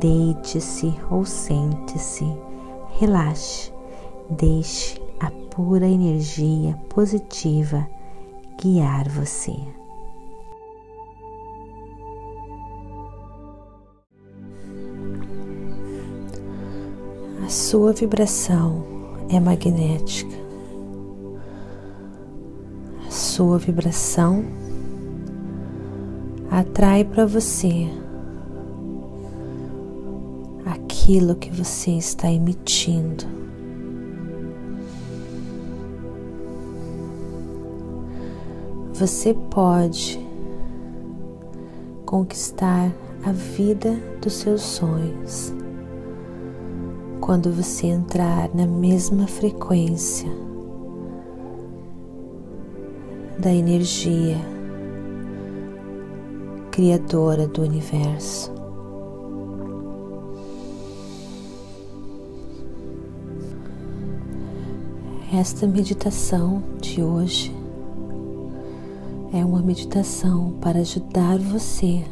Deite-se ou sente-se, relaxe, deixe a pura energia positiva guiar você. A sua vibração é magnética. A sua vibração atrai para você aquilo que você está emitindo. Você pode conquistar a vida dos seus sonhos quando você entrar na mesma frequência da energia criadora do universo. Esta meditação de hoje é uma meditação para ajudar você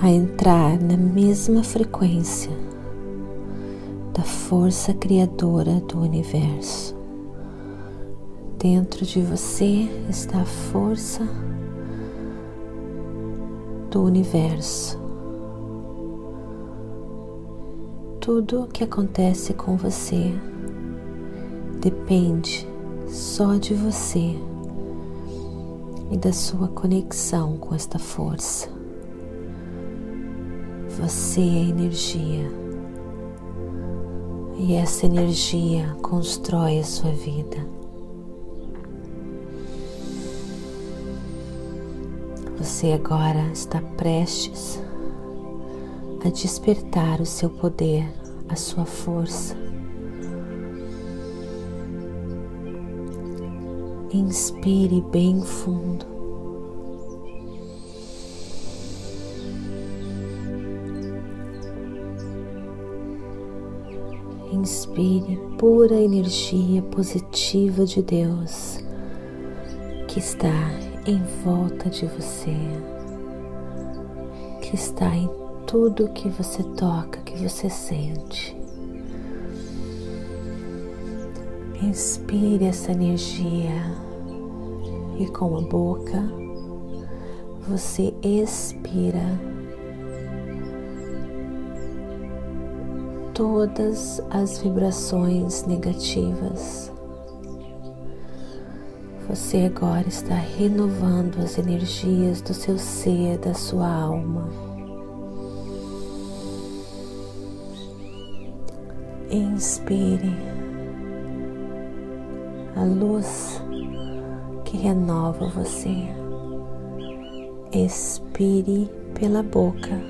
a entrar na mesma frequência da força criadora do universo. Dentro de você está a força do universo. Tudo que acontece com você depende só de você e da sua conexão com esta força. Você é energia e essa energia constrói a sua vida. Você agora está prestes a despertar o seu poder, a sua força Inspire bem fundo. Inspire pura energia positiva de Deus que está em volta de você, que está em tudo que você toca, que você sente. Inspire essa energia e com a boca você expira todas as vibrações negativas. Você agora está renovando as energias do seu ser, da sua alma. Inspire a luz que renova você. Expire pela boca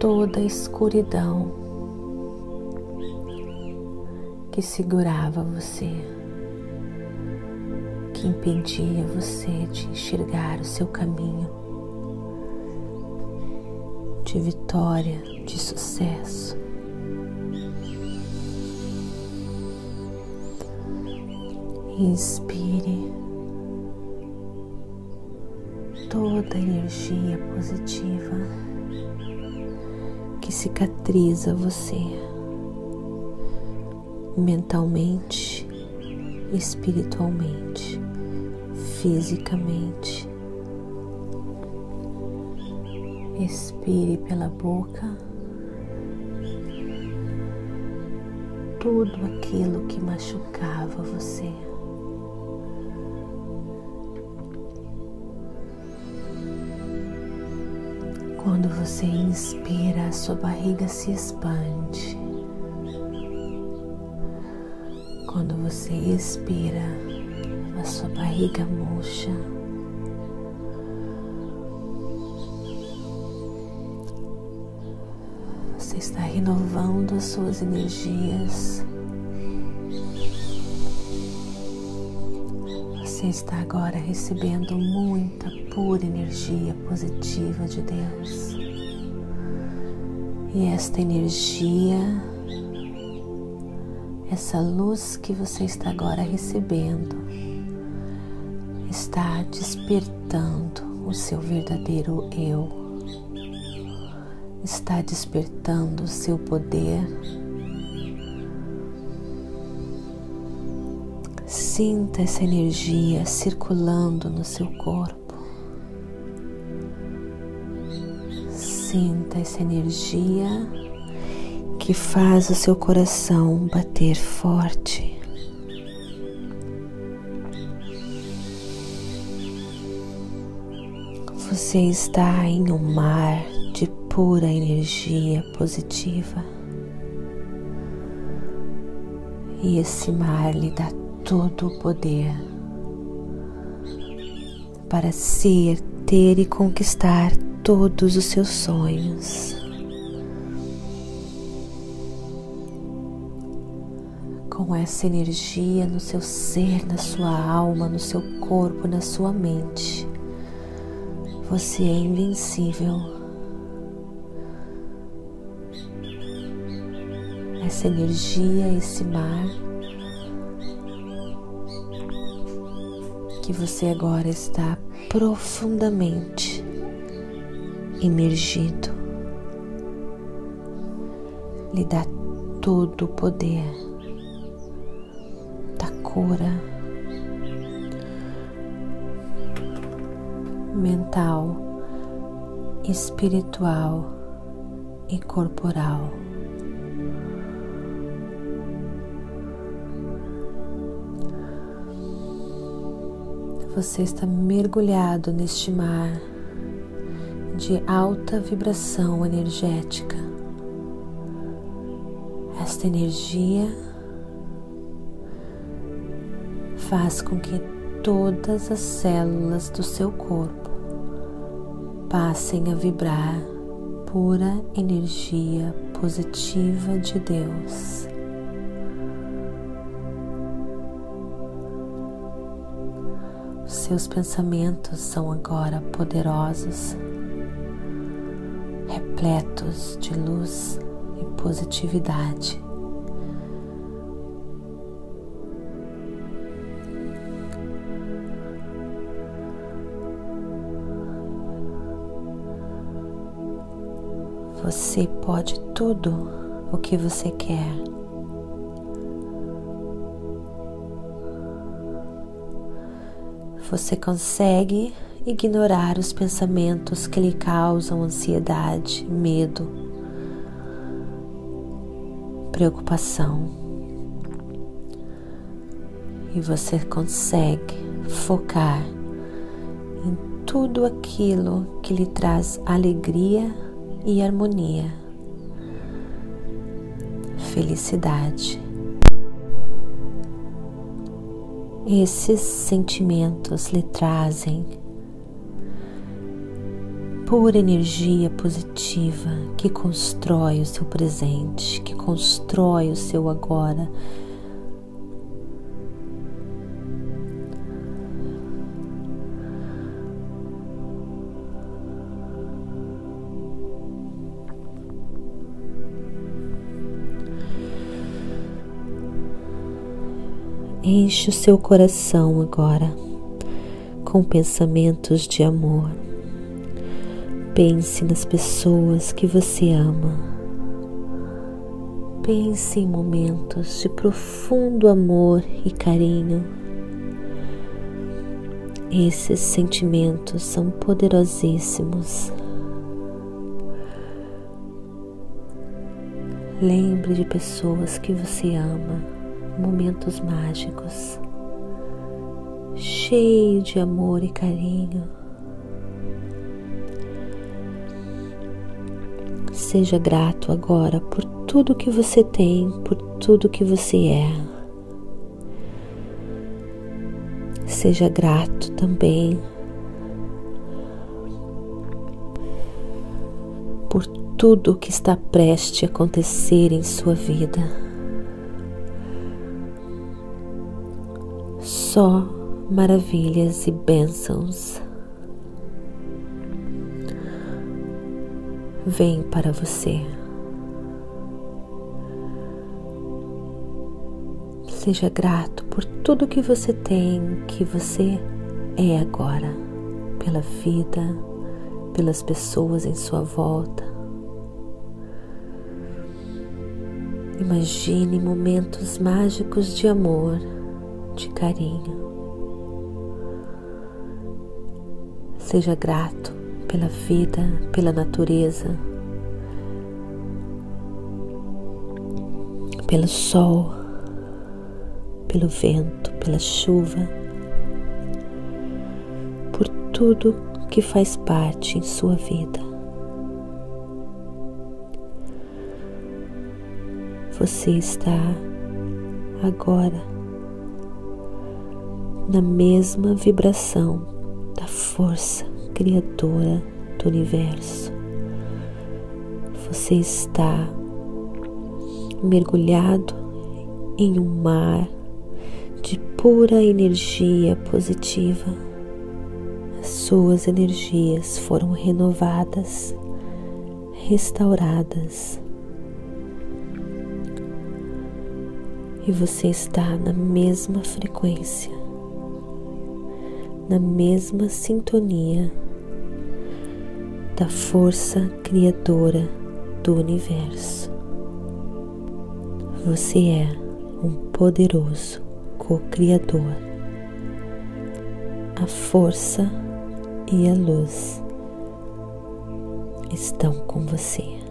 toda a escuridão que segurava você, que impedia você de enxergar o seu caminho de vitória, de sucesso. Inspire toda a energia positiva que cicatriza você mentalmente, espiritualmente, fisicamente. Expire pela boca tudo aquilo que machucava você. Quando você inspira, a sua barriga se expande. Quando você expira, a sua barriga murcha. Você está renovando as suas energias. Está agora recebendo muita pura energia positiva de Deus. E esta energia, essa luz que você está agora recebendo, está despertando o seu verdadeiro eu, está despertando o seu poder. Sinta essa energia circulando no seu corpo. Sinta essa energia que faz o seu coração bater forte. Você está em um mar de pura energia positiva. E esse mar lhe dá todo o poder para ser, ter e conquistar todos os seus sonhos. Com essa energia no seu ser, na sua alma, no seu corpo, na sua mente, você é invencível. Essa energia, esse mar que você agora está profundamente imergido, lhe dá todo o poder da cura mental, espiritual e corporal. Você está mergulhado neste mar de alta vibração energética. Esta energia faz com que todas as células do seu corpo passem a vibrar pura energia positiva de Deus. Seus pensamentos são agora poderosos repletos de luz e positividade. Você pode tudo o que você quer. Você consegue ignorar os pensamentos que lhe causam ansiedade, medo, preocupação. E você consegue focar em tudo aquilo que lhe traz alegria e harmonia, felicidade. Esses sentimentos lhe trazem pura energia positiva que constrói o seu presente, que constrói o seu agora. Enche o seu coração agora com pensamentos de amor. Pense nas pessoas que você ama. Pense em momentos de profundo amor e carinho. Esses sentimentos são poderosíssimos. Lembre de pessoas que você ama, momentos mágicos, cheio de amor e carinho. Seja grato agora por tudo que você tem, por tudo que você é. Seja grato por tudo que está prestes a acontecer em sua vida. Só maravilhas e bênçãos vêm para você. Seja grato por tudo que você tem, que você é agora, pela vida, pelas pessoas em sua volta. Imagine momentos mágicos de amor, de carinho. Seja grato pela vida, pela natureza, pelo sol pelo vento, pela chuva, por tudo que faz parte em sua vida. Você está agora na mesma vibração da força criadora do universo. Você está mergulhado em um mar de pura energia positiva. As suas energias foram renovadas, restauradas. E você está na mesma frequência, na mesma sintonia da força criadora do universo. Você é um poderoso co-criador, a força e a luz estão com você.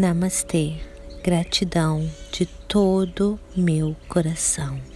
Namastê. Gratidão de todo meu coração.